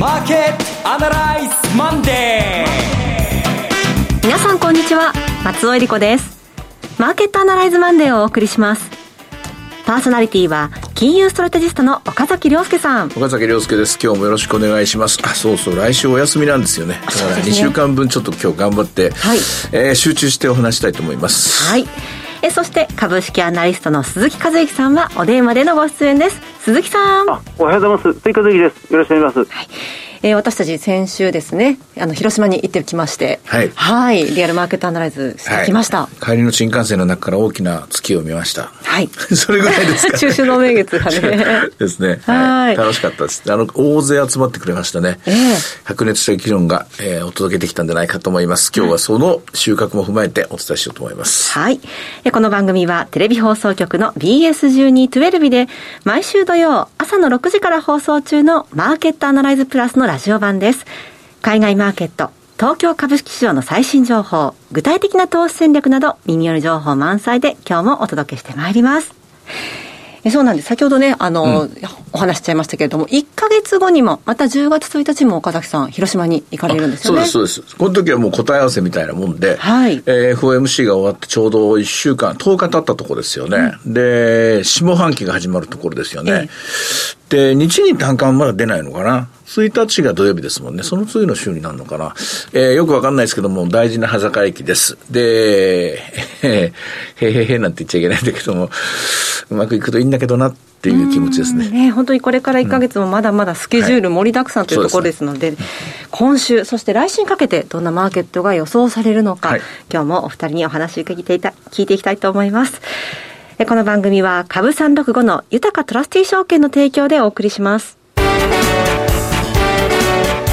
マーケットアナライズマンデー。皆さんこんにちは。松尾恵理子です。マーケットアナライズマンデーをお送りします。パーソナリティは金融ストラテジストの岡崎亮介さん。岡崎亮介です。今日もよろしくお願いします。あそうそう。来週お休みなんですよね。だから2週間分ちょっと今日頑張って、はい。えー、集中してお話したいと思います。はいえそして株式アナリストの鈴木和之さんはお電話でのご出演です。鈴木さん。おはようございます。鈴木和之です。よろしくお願いします、はいえー、私たち先週ですね、あの、広島に行ってきまして、はい。はい。リアルマーケットアナライズしてきました、はい、帰りの新幹線の中から大きな月を見ました。はい。それぐらいですか、ね、中秋の名月がね。ですね。はい。楽しかったです。あの、大勢集まってくれましたね。ええー、白熱した議論が、えー、お届けできたんじゃないかと思います。今日はその収穫も踏まえてお伝えしようと思います。はい。この番組はテレビ放送局の BS1212 で、毎週土曜朝の6時から放送中のマーケットアナライズプラスのラジオ版です。海外マーケット、東京株式市場の最新情報、具体的な投資戦略など耳寄り情報満載で今日もお届けしてまいります。そうなんです。先ほどね、あの、うん、お話しちゃいましたけれども、1か月後にも、また10月1日も岡崎さん、広島に行かれるんですよね。そうです、そうです。この時はもう答え合わせみたいなもんで、はい。えー、FOMC が終わってちょうど1週間、10日経ったところですよね。うん、で、下半期が始まるところですよね。で、日に単価はまだ出ないのかな。1日が土曜日ですもんね。その次の週になるのかな。えー、よくわかんないですけども、大事な羽坂駅です。で、へへへへなんて言っちゃいけないんだけども、うまくいくといいんだけどなっていう気持ちですね。ね本当にこれから1か月もまだまだスケジュール盛りだくさんというところですので、はいでね、今週、そして来週にかけてどんなマーケットが予想されるのか、はい、今日もお二人にお話を聞いていた聞いていきたいと思います。この番組は株365の豊トラスティ証券の提供でお送りします。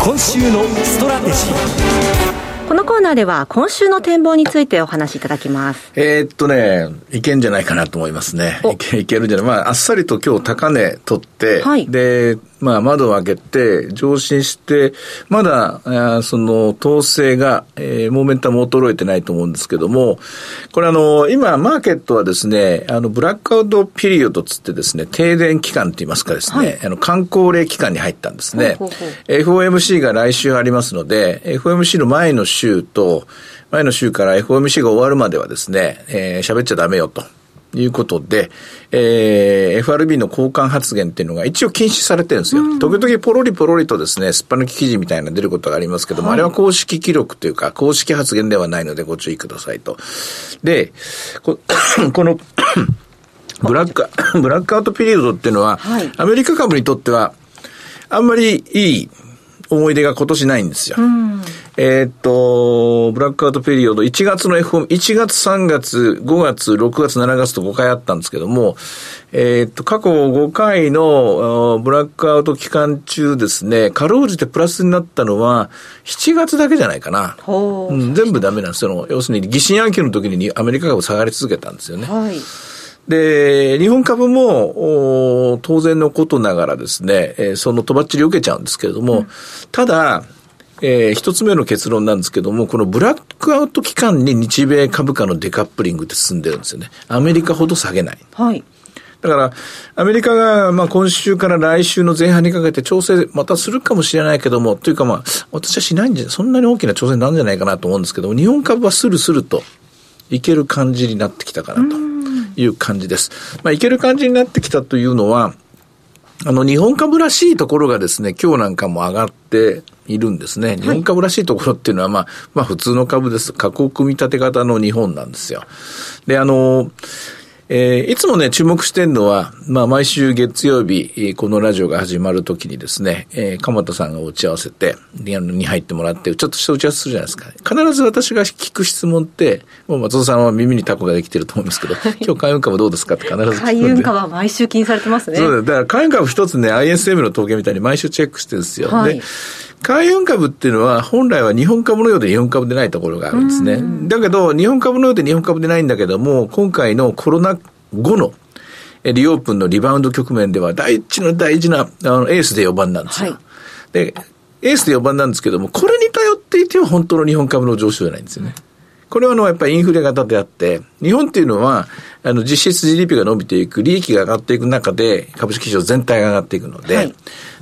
今週のストラテジーこのコーナーでは今週の展望についてお話しいただきます。えー、っとね、いけんじゃないかなと思いますね。いけいけるんじゃないまあ、あっさりと今日高値取って、はい、で、まあ、窓を開けて、上伸して、まだ、あその、統制が、えー、モーメンタム衰えてないと思うんですけども、これあの、今、マーケットはですね、あの、ブラックアウトピリオドつってですね、停電期間といいますかですね、はい、あの、観光令期間に入ったんですね。ほうほうほう FOMC が来週ありますので、FOMC の前の週と、前の週から FOMC が終わるまではですね、えー、喋っちゃダメよと。いうことで、えー、FRB の交換発言っていうのが一応禁止されてるんですよ。時々ポロリポロリとですね、すっぱ抜き記事みたいな出ることがありますけども、はい、あれは公式記録というか、公式発言ではないのでご注意くださいと。で、こ この ブラック、ブラックアウトピリオドっていうのは、はい、アメリカ株にとっては、あんまりいい思い出が今年ないんですよ。えー、っと、ブラックアウトペリオド、1月の f 1月、3月、5月、6月、7月と5回あったんですけども、えー、っと、過去5回のブラックアウト期間中ですね、かろうじてプラスになったのは、7月だけじゃないかな。うん、全部ダメなんですよ。要するに疑心暗鬼の時にアメリカ株下がり続けたんですよね。はいで、日本株も、当然のことながらですね、えー、そのとばっちり受けちゃうんですけれども、うん、ただ、えー、一つ目の結論なんですけども、このブラックアウト期間に日米株価のデカップリングって進んでるんですよね。アメリカほど下げない。はい。だから、アメリカが、まあ、今週から来週の前半にかけて調整またするかもしれないけども、というかまあ、私はしないんじゃ、そんなに大きな調整なんじゃないかなと思うんですけども、日本株はスルスルといける感じになってきたかなと。いう感じです。まあ、いける感じになってきたというのは、あの、日本株らしいところがですね、今日なんかも上がっているんですね。日本株らしいところっていうのは、まあ、まあ普通の株です。加工組み立て型の日本なんですよ。で、あの、えー、いつもね、注目してるのは、まあ、毎週月曜日、このラジオが始まるときにですね、えー、鎌田さんが打ち合わせて、リアルに入ってもらって、ちょっとした打ち合わせするじゃないですか。必ず私が聞く質問って、もう松尾さんは耳にタコができてると思うんですけど、今日海運株どうですかって必ず聞く海運株は毎週気にされてますね。そうだ。だから海運株一つね、ISM の統計みたいに毎週チェックしてるんですよ。はい、で海運株っていうのは、本来は日本株のようで日本株でないところがあるんですね。だけど、日本株のようで日本株でないんだけども、今回のコロナ後のリオープンのリバウンド局面では第一の大事なあのエースで4番なんですよ。はい、で、エースで4番なんですけども、これに頼っていては本当の日本株の上昇じゃないんですよね。これはあの、やっぱりインフレ型であって、日本っていうのは、あの、実質 GDP が伸びていく、利益が上がっていく中で、株式市場全体が上がっていくので、はい、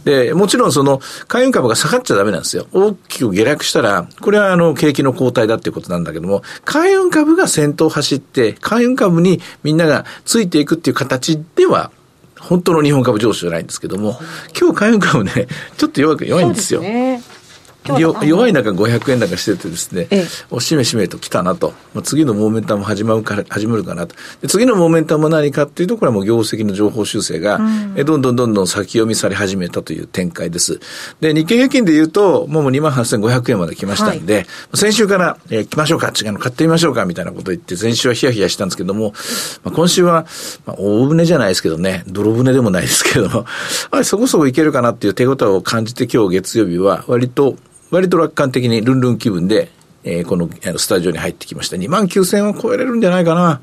で、もちろんその、海運株が下がっちゃダメなんですよ。大きく下落したら、これはあの、景気の後退だっていうことなんだけども、海運株が先頭走って、海運株にみんながついていくっていう形では、本当の日本株上昇じゃないんですけども、今日海運株ね、ちょっと弱く弱いんですよ。弱い中500円高しててですね、ええ、おしめしめと来たなと。まあ、次のモーメンタム始まるか始まるかなと。で次のモーメンタムは何かっていうと、これはもう業績の情報修正が、うん、えどんどんどんどん先読みされ始めたという展開です。で、日経平均で言うと、もう2万8500円まで来ましたんで、はい、先週から、えー、来ましょうか、違うの買ってみましょうか、みたいなこと言って、前週はヒヤヒヤしたんですけども、まあ、今週は、まあ、大船じゃないですけどね、泥船でもないですけども、あれそこそこいけるかなっていう手応えを感じて今日月曜日は割と割と楽観的にルンルン気分で、えー、このスタジオに入ってきました。2万9000円を超えれるんじゃないかな。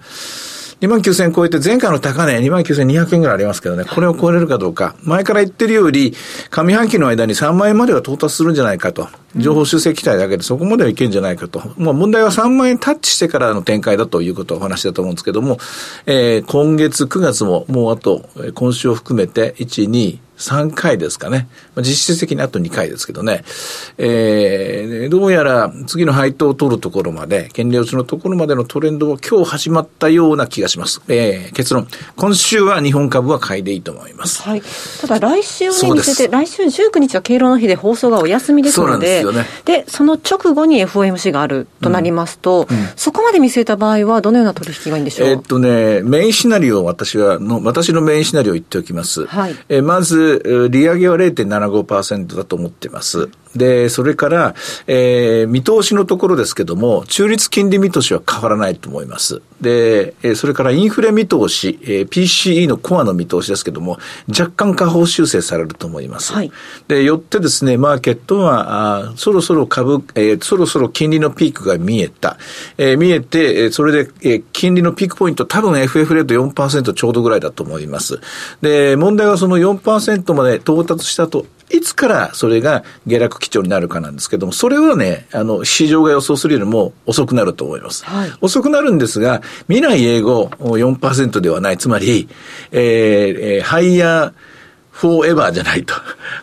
2万9000円超えて、前回の高値2万9200円ぐらいありますけどね、これを超えれるかどうか、前から言ってるより、上半期の間に3万円までは到達するんじゃないかと。情報修正期待だけでそこまではいけんじゃないかと。まあ問題は3万円タッチしてからの展開だということをお話だと思うんですけども、えー、今月9月ももうあと、今週を含めて、1、2、3回ですかね。実質的にあと2回ですけどね。えー、どうやら次の配当を取るところまで、権利落ちのところまでのトレンドは今日始まったような気がします。えー、結論。今週は日本株は買いでいいと思います。はい。ただ来週を、ね、見せて、来週19日は敬老の日で放送がお休みですので、そうなんですよね。で、その直後に FOMC があるとなりますと、うんうん、そこまで見据えた場合はどのような取引がいいんでしょう？えー、っとね、メインシナリオを私は、の、私のメインシナリオを言っておきます。はい。えー、まず、利上げは0.75%だと思ってます。で、それから、えー、見通しのところですけども、中立金利見通しは変わらないと思います。で、えー、それからインフレ見通し、えー、PCE のコアの見通しですけども、若干下方修正されると思います。はい、で、よってですね、マーケットは、あそろそろ株、えー、そろそろ金利のピークが見えた。えー、見えて、それで、えー、金利のピークポイント、多分 FF レート4%ちょうどぐらいだと思います。で、問題はその4%まで到達したといつからそれが下落基調になるかなんですけども、それはね、あの、市場が予想するよりも遅くなると思います。はい、遅くなるんですが、未来永劫4%ではない。つまり、えー、えー、ハイヤー、フォーエバーじゃないと。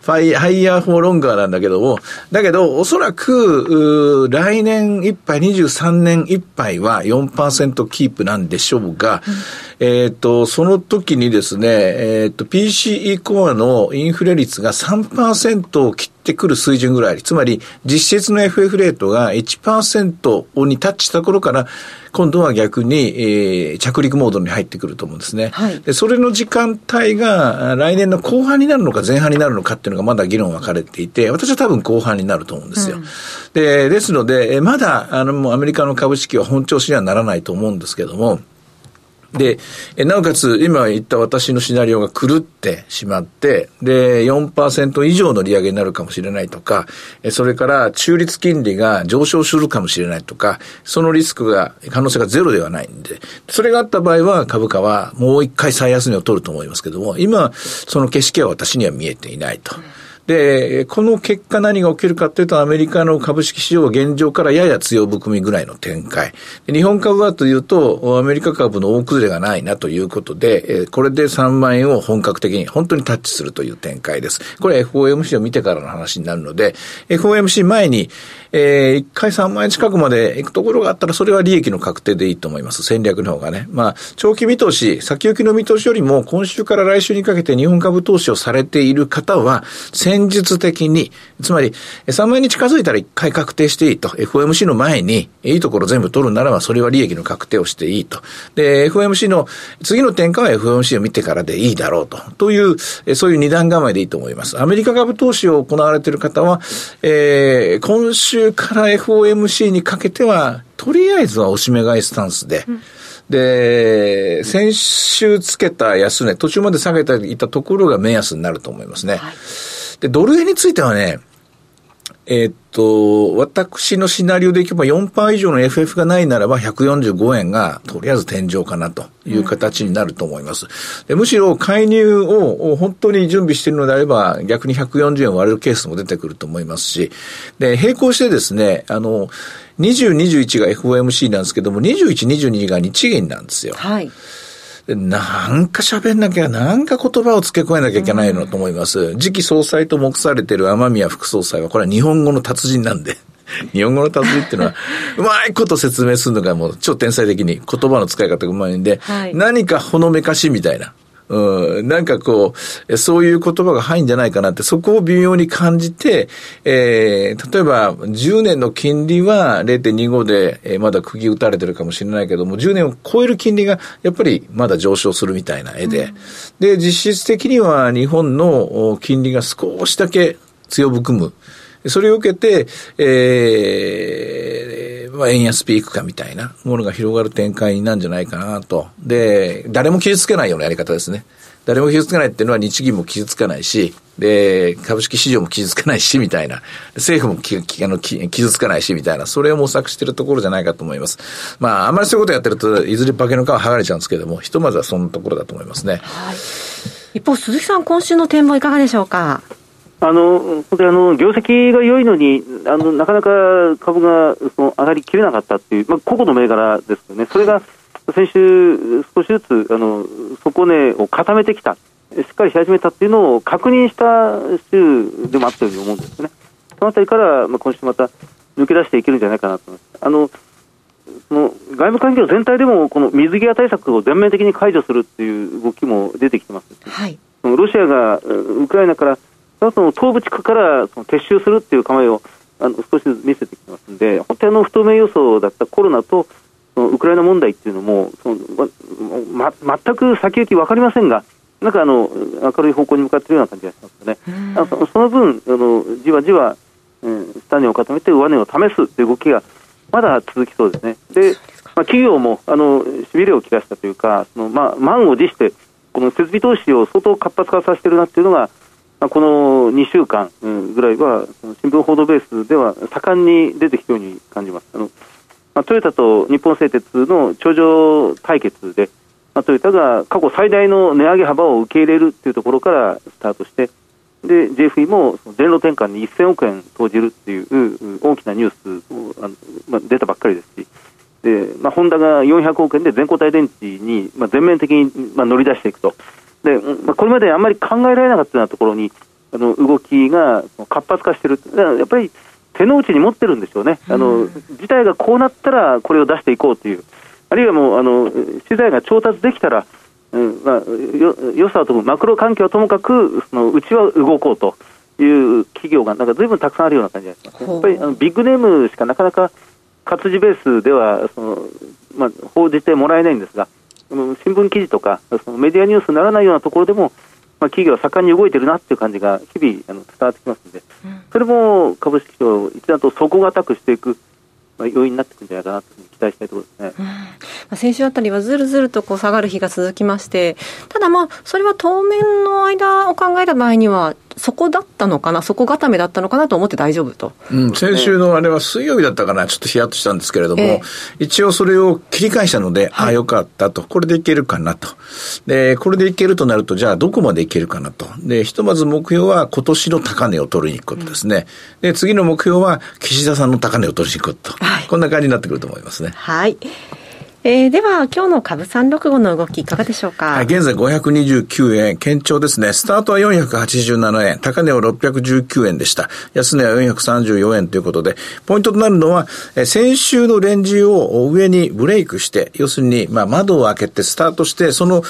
ファイ、 higher for longer なんだけども、だけど、おそらく、来年いっぱい、23年いっぱいは4%キープなんでしょうが、うん、えっ、と、その時にですね、えっ、ー、と、PCE コアのインフレ率が3%を切ってくる水準ぐらい、つまり実質の FF レートが1%にタッチした頃から、今度は逆に、えー、着陸モードに入ってくると思うんですね。はい、でそれの時間帯が来年の後半になるのか前半になるのかっていうのがまだ議論分かれていて、私は多分後半になると思うんですよ。うん、で、ですので、まだ、あの、もうアメリカの株式は本調子にはならないと思うんですけども、で、なおかつ、今言った私のシナリオが狂ってしまって、で、4%以上の利上げになるかもしれないとか、それから中立金利が上昇するかもしれないとか、そのリスクが、可能性がゼロではないんで、それがあった場合は株価はもう一回最安値を取ると思いますけども、今、その景色は私には見えていないと。で、この結果何が起きるかっていうと、アメリカの株式市場は現状からやや強含みぐらいの展開。日本株はというと、アメリカ株の大崩れがないなということで、これで3万円を本格的に本当にタッチするという展開です。これ FOMC を見てからの話になるので、FOMC 前に、えー、1回3万円近くまで行くところがあったら、それは利益の確定でいいと思います。戦略の方がね。まあ、長期見通し、先行きの見通しよりも、今週から来週にかけて日本株投資をされている方は、戦術的に、つまり、3万円に近づいたら1回確定していいと。FOMC の前に、いいところ全部取るならば、それは利益の確定をしていいと。で、FOMC の次の転換は FOMC を見てからでいいだろうと。という、そういう二段構えでいいと思います。アメリカ株投資を行われている方は、えー、今週週から FOMC にかけては、とりあえずはおしめ買いスタンスで、うん、で、先週つけた安値、途中まで下げていたところが目安になると思いますね。はい、で、ドル円についてはね、えー、っと、私のシナリオでいけば4%以上の FF がないならば145円がとりあえず天井かなという形になると思います。でむしろ介入を本当に準備しているのであれば逆に140円割れるケースも出てくると思いますし、で、並行してですね、あの、20、21が FOMC なんですけども、21、22が日銀なんですよ。はい。なんか喋んなきゃ、なんか言葉を付け加えなきゃいけないのと思います。次期総裁と目されている雨宮副総裁は、これは日本語の達人なんで。日本語の達人っていうのは、うまいこと説明するのがもう超天才的に言葉の使い方がうまいんで、はい、何かほのめかしみたいな。うん、なんかこう、そういう言葉が入るんじゃないかなって、そこを微妙に感じて、えー、例えば、10年の金利は0.25で、えー、まだ釘打たれてるかもしれないけども、10年を超える金利が、やっぱりまだ上昇するみたいな絵で、うん、で、実質的には日本の金利が少しだけ強含む。それを受けて、えー、まあ、円安ピークかみたいなものが広がる展開なんじゃないかなと。で、誰も傷つけないようなやり方ですね。誰も傷つけないっていうのは日銀も傷つかないし、で、株式市場も傷つかないし、みたいな。政府もききあのき傷つかないし、みたいな。それを模索しているところじゃないかと思います。まあ、あんまりそういうことやってると、いずれ化けの皮剥がれちゃうんですけども、ひとまずはそのところだと思いますね。はい。一方、鈴木さん、今週の展望いかがでしょうか？あの本当にあの業績が良いのにあの、なかなか株がその上がりきれなかったっていう、まあ、個々の銘柄ですよね、それが先週、少しずつあの底値を固めてきた、しっかりし始めたっていうのを確認した週でもあったように思うんですね。そのあたりから、まあ、今週また抜け出していけるんじゃないかなと思います。あのその外務環境全体でもこの水際対策を全面的に解除するっていう動きも出てきてます、はい、ロシアがウクライナからその東部地区からその撤収するっていう構えをあの少しずつ見せてきてますんで、本当にあの不透明予想だったコロナとそのウクライナ問題っていうのも、そのま、全く先行き分かりませんが、なんかあの明るい方向に向かっているような感じがしますね。あのその分あの、じわじわ、うん、下値を固めて上値を試すという動きがまだ続きそうですね。で、まあ、企業もあのしびれを切らしたというか、そのまあ、満を持して、この設備投資を相当活発化させているなっていうのが、まあ、この2週間ぐらいは、新聞報道ベースでは盛んに出てきたように感じます。あのまあ、トヨタと日本製鉄の頂上対決で、まあ、トヨタが過去最大の値上げ幅を受け入れるというところからスタートして、JFE も電路転換に1000億円投じるっていう大きなニュースをあの、まあ、出たばっかりですし、でまあ、ホンダが400億円で全固体電池に、全面的に、乗り出していくと。で、まあ、これまであんまり考えられなかったようなところに、あの動きが活発化してる、やっぱり手の内に持ってるんでしょうね、あの事態がこうなったらこれを出していこうという、あるいはもうあの資材が調達できたら、うんまあ、よ良さともマクロ環境はともかく、そのうちは動こうという企業がなんかずいぶんたくさんあるような感じがします、やっぱりあのビッグネームしかなかなか活字ベースではその、まあ、報じてもらえないんですが、新聞記事とかそのメディアニュースにならないようなところでも、まあ、企業は盛んに動いてるなっていう感じが日々あの伝わってきますので、それも株式市場を一段と底堅くしていく、まあ、要因になってくるんじゃないかなと期待したいところですね。うん、先週あたりはずるずるとこう下がる日が続きまして、ただまあ、それは当面の間を考えた場合には、そこだったのかな、そこ固めだったのかなと思って大丈夫と。うん、先週のあれは水曜日だったかな、ちょっとヒヤッとしたんですけれども、えー、一応それを切り返したので、はい、ああ、よかったと、これでいけるかなと。で、これでいけるとなると、じゃあどこまでいけるかなと。で、ひとまず目標は今年の高値を取りに行くことですね。うん、で、次の目標は岸田さんの高値を取りに行くと。はい、こんな感じになってくると思いますね。はい。えー、では、今日の株三六五の動きいかがでしょうか、はい、現在529円、堅調ですね。スタートは487円、高値は619円でした。安値は434円ということで、ポイントとなるのは、えー、先週のレンジを上にブレイクして、要するに、まあ、窓を開けてスタートして、その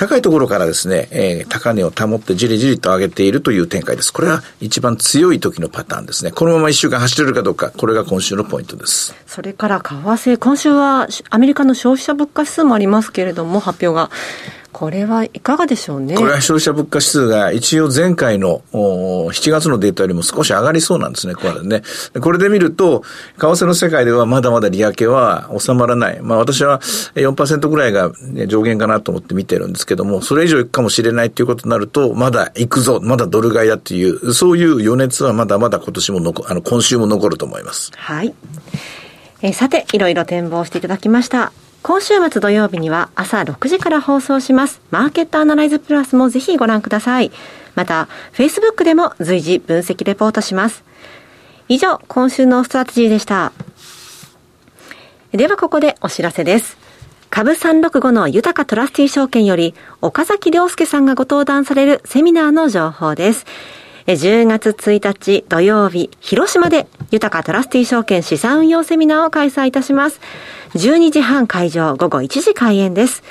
高いところからですね、えー、高値を保ってじりじりと上げているという展開です。これは一番強い時のパターンですね。このまま一週間走れるかどうか、これが今週のポイントです。それから為替、今週はアメリカの消費者物価指数もありますけれども、発表が。これはいかがでしょうね？これは消費者物価指数が一応前回の7月のデータよりも少し上がりそうなんですね、これね。これで見ると、為替の世界ではまだまだ利上げは収まらない。まあ私は4%ぐらいが上限かなと思って見てるんですけども、それ以上いくかもしれないっていうことになると、まだ行くぞ、まだドル買いだっていう、そういう余熱はまだまだ今年も残、あの、今週も残ると思います。はい。えー、さて、いろいろ展望していただきました。今週末土曜日には朝6時から放送します。マーケットアナライズプラスもぜひご覧ください。また、Facebook でも随時分析レポートします。以上、今週のストラテジーでした。ではここでお知らせです。株365の豊かトラスティー証券より岡崎良介さんがご登壇されるセミナーの情報です。10月1日土曜日、広島で豊かトラスティ証券資産運用セミナーを開催いたします。12時半会場、午後1時開演です。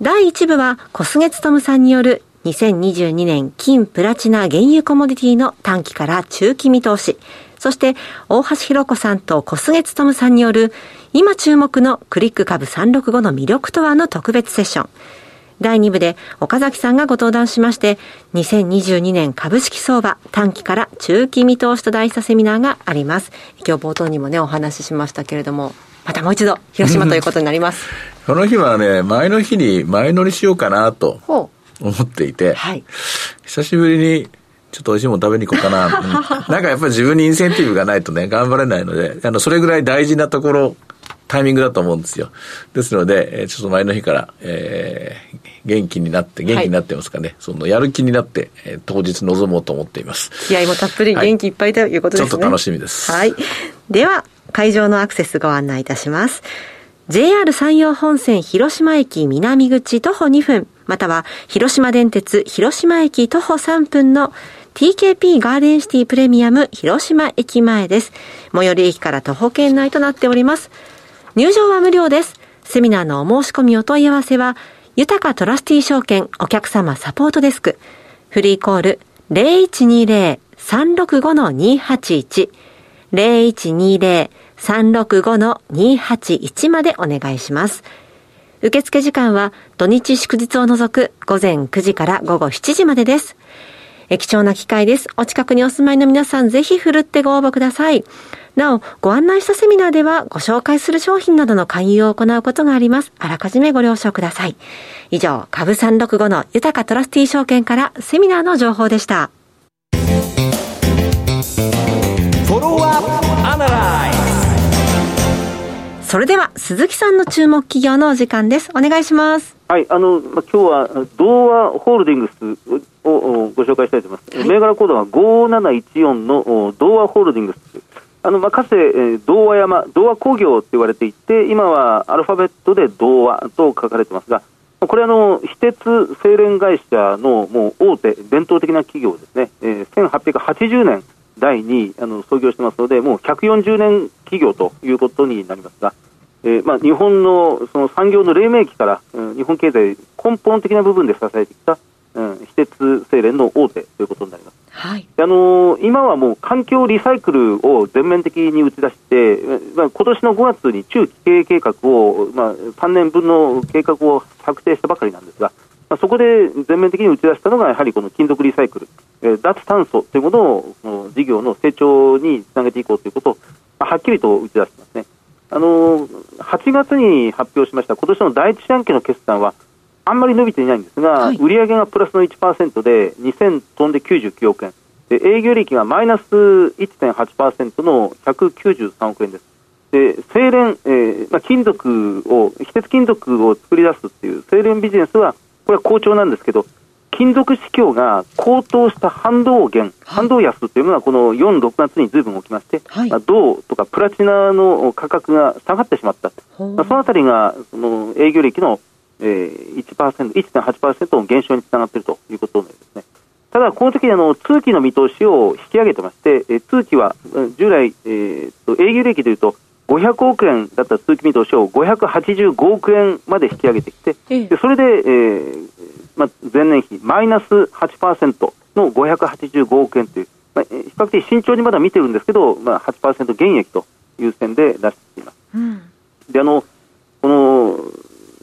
第1部は小菅勤さんによる2022年金プラチナ原油コモディティの短期から中期見通し。そして、大橋弘子さんと小菅勤さんによる今注目のクリック株365の魅力とはの特別セッション。第2部で岡崎さんがご登壇しまして、2022年株式相場短期から中期見通しと題したセミナーがあります。今日冒頭にもね、お話ししましたけれども、またもう一度、広島ということになります。この日はね、前の日に前乗りしようかなと思っていて、はい、久しぶりにちょっと美味しいもの食べに行こうかな。なんかやっぱり自分にインセンティブがないとね、頑張れないので、あの、それぐらい大事なところタイミングだと思うんですよ。ですので、えちょっと前の日から、えー、元気になって、元気になってますかね。はい、その、やる気になって、えー、当日臨もうと思っています。気合もたっぷり元気いっぱいということですね、はい、ちょっと楽しみです。はい。では、会場のアクセスご案内いたします。JR 山陽本線広島駅南口徒歩2分、または広島電鉄広島駅徒歩3分の TKP ガーデンシティプレミアム広島駅前です。最寄り駅から徒歩圏内となっております。入場は無料です。セミナーのお申し込みお問い合わせは、豊かトラスティ証券お客様サポートデスク、フリーコール0120-365-281、0120-365-281までお願いします。受付時間は土日祝日を除く午前9時から午後7時までです。貴重な機会です。お近くにお住まいの皆さんぜひ振るってご応募ください。なお、ご案内したセミナーではご紹介する商品などの勧誘を行うことがあります。あらかじめご了承ください。以上、株365の豊かトラスティー証券からセミナーの情報でした。フォロワーアナライそれでは鈴木さんの注目企業のお時間です。お願いします。はい、あの、まあ、今日は、同和ホールディングスをご紹介したいと思います。はい、銘柄コードは5714の同和ホールディングス。あの、まあ、かつて、えー、同和山、同和工業と言われていて、今はアルファベットで同和と書かれてますが、これあの、非鉄精錬会社のもう大手、伝統的な企業ですね、えー、1880年代にあの創業してますので、もう140年企業ということになりますが、えーまあ、日本のその産業の黎明期から、うん、日本経済根本的な部分で支えてきた、うん、非鉄精錬の大手ということになります。はい、あのー、今はもう環境リサイクルを全面的に打ち出して、まあ、今年の5月に中期経営計画を、まあ、3年分の計画を策定したばかりなんですが、まあ、そこで全面的に打ち出したのが、やはりこの金属リサイクル、えー、脱炭素というものを事業の成長につなげていこうということを、まあ、はっきりと打ち出してますね。あのー、8月に発表しました今年の第一四半期の決算は、あんまり伸びていないんですが、はい、売上がプラスの1%で2000トンで99億円で営業利益がマイナス1.8%の193億円です。で精錬、えーまあ、金属を非鉄金属を作り出すっていう精錬ビジネスはこれは好調なんですけど金属市況が高騰した反動源、反動安というのがこの4、6月にずいぶん起きまして、はい、まあ、銅とかプラチナの価格が下がってしまった、まあ、そのあたりがその営業利益の、えー、1%、1.8%の減少につながっているということですね。ただ、この時あの通期の見通しを引き上げてまして、え通期は従来、えー、と営業利益でいうと500億円だった通期見通しを585億円まで引き上げてきて、でそれで、えーまあ、前年比マイナス8%の585億円という、まあ、比較的慎重にまだ見てるんですけど、まあ、8%減益という線で出しています。うん、であのこの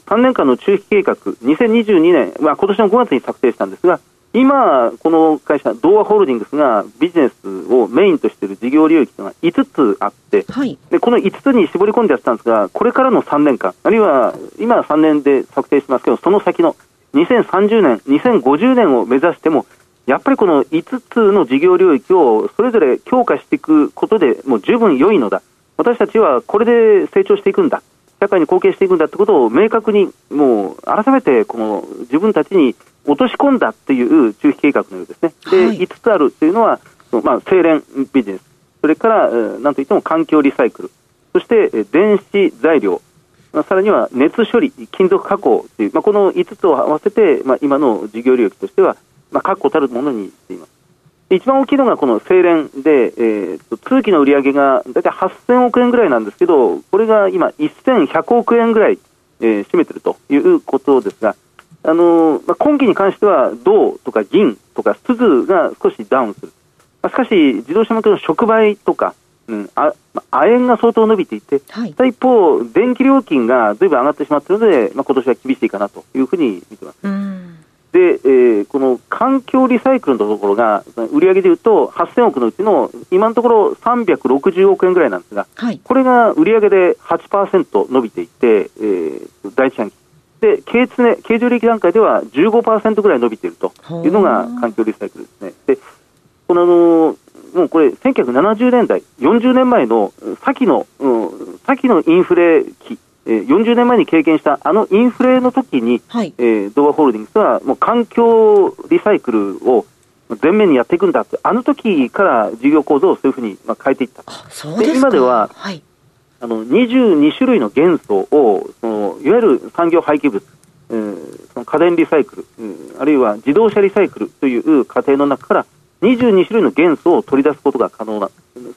3年間の中期計画、2022年、まあ今年の5月に策定したんですが、今、この会社、ドーアホールディングスがビジネスをメインとしている事業領域というのが5つあって、はい、でこの5つに絞り込んでやってたんですが、これからの3年間、あるいは今3年で策定してますけど、その先の2030年、2050年を目指しても、やっぱりこの5つの事業領域をそれぞれ強化していくことでもう十分良いのだ。私たちはこれで成長していくんだ。社会に貢献していくんだってことを明確にもう改めてこの自分たちに落とし込んだっていう中期計画のようですね。で、はい、5つあるというのは、まあ、精錬ビジネス、それから、なんといっても環境リサイクル、そして電子材料、まあ、さらには熱処理、金属加工という、まあ、この5つを合わせて、まあ、今の事業領域としては、まあ、確固たるものにしています。一番大きいのがこの精錬で、えー、通期の売り上げが大体8000億円ぐらいなんですけど、これが今1100億円ぐらい、えー、占めているということですが、あのまあ、今期に関しては銅とか銀とか鈴が少しダウンする、まあ、しかし自動車向けの触媒とか、うん、あ亜鉛が相当伸びていて、はい、一方、電気料金がずいぶん上がってしまっているので、まあ今年は厳しいかなというふうに見てます。で、えー、この環境リサイクルのところが、売上でいうと8000億のうちの今のところ360億円ぐらいなんですが、はい、これが売上で8%伸びていて、えー、第一半期で、経常経常利益段階では15%ぐらい伸びているというのが環境リサイクルですね。で、このあのもうこれ、1970年代、40年前の先の、うん、先のインフレ期、えー、40年前に経験したあのインフレの時に、はい、えー、ドアホールディングスはもう環境リサイクルを全面にやっていくんだって、あの時から事業構造をそういうふうにまあ変えていった。で今では、はい。あの22種類の元素をそのいわゆる産業廃棄物、えー、その家電リサイクル、えー、あるいは自動車リサイクルという過程の中から22種類の元素を取り出すことが可能な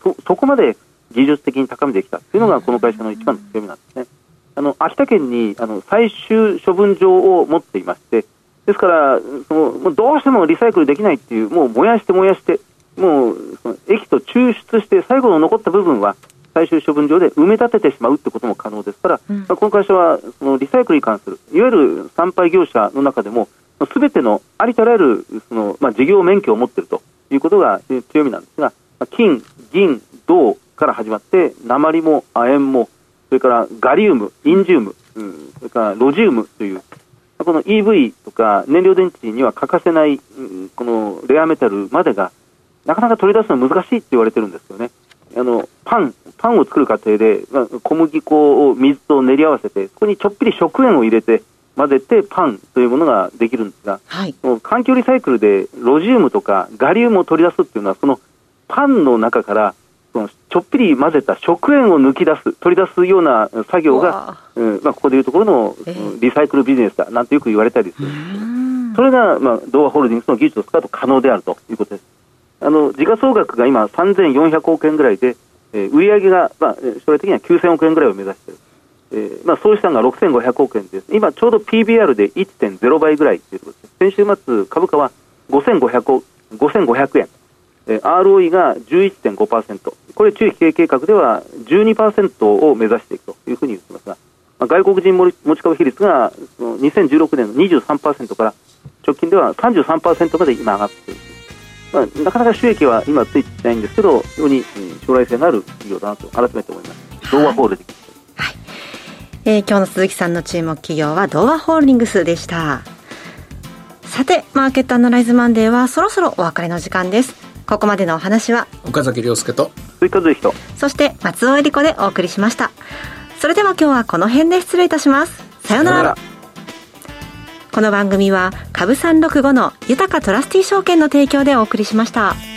そそこまで技術的に高めてきたというのがこの会社の一番の強みなんですね。あの秋田県にあの最終処分場を持っていましてですからそのもうどうしてもリサイクルできないっていうもう燃やして燃やしてもうその液と抽出して最後の残った部分は最終処分場で埋め立ててしまうってことも可能ですから、うん、まあ、この会社はそのリサイクルに関するいわゆる産廃業者の中でもすべてのありとあらゆるその、まあ、事業免許を持っているということが強みなんですが、まあ、金、銀、銅から始まって鉛も亜鉛もそれからガリウム、インジウム、うん、それからロジウムというこの EV とか燃料電池には欠かせない、うん、このレアメタルまでがなかなか取り出すのは難しいって言われてるんですよね。あのパンパンを作る過程で、まあ、小麦粉を水と練り合わせてそこにちょっぴり食塩を入れて混ぜてパンというものができるんですが、はい、環境リサイクルでロジウムとかガリウムを取り出すっていうのはそのパンの中からそのちょっぴり混ぜた食塩を抜き出す取り出すような作業が、うんまあ、ここでいうところの、えー、リサイクルビジネスだなんてよく言われたりする。それが、まあ、ドーアホールディングスの技術を使うと可能であるということです。あの時価総額が今3400億円ぐらいでえー、売上が、まあ、将来的には9000億円ぐらいを目指している。えーまあ、総資産が6500億円です。今、ちょうど PBR で1.0倍ぐらいということで。先週末、株価は5500 5500円。えー、ROE が11.5%。これ、中期経営計画では12%を目指していくというふうに言ってますが、まあ、外国人持ち株比率がその2016年の23%から直近では33%まで今上がっている。まあ、なかなか収益は今ついてないんですけど、非常に将来性のある企業だなと改めて思います。ドーアホールディングス。はい。えー、今日の鈴木さんの注目企業はドーアホールディングスでした。さて、マーケットアナライズマンデーはそろそろお別れの時間です。ここまでのお話は岡崎亮介と鈴木和之とそして松尾恵理子でお送りしましたそれでは今日はこの辺で失礼いたしますさようならこの番組は株三六五の豊かトラスティ証券の提供でお送りしました。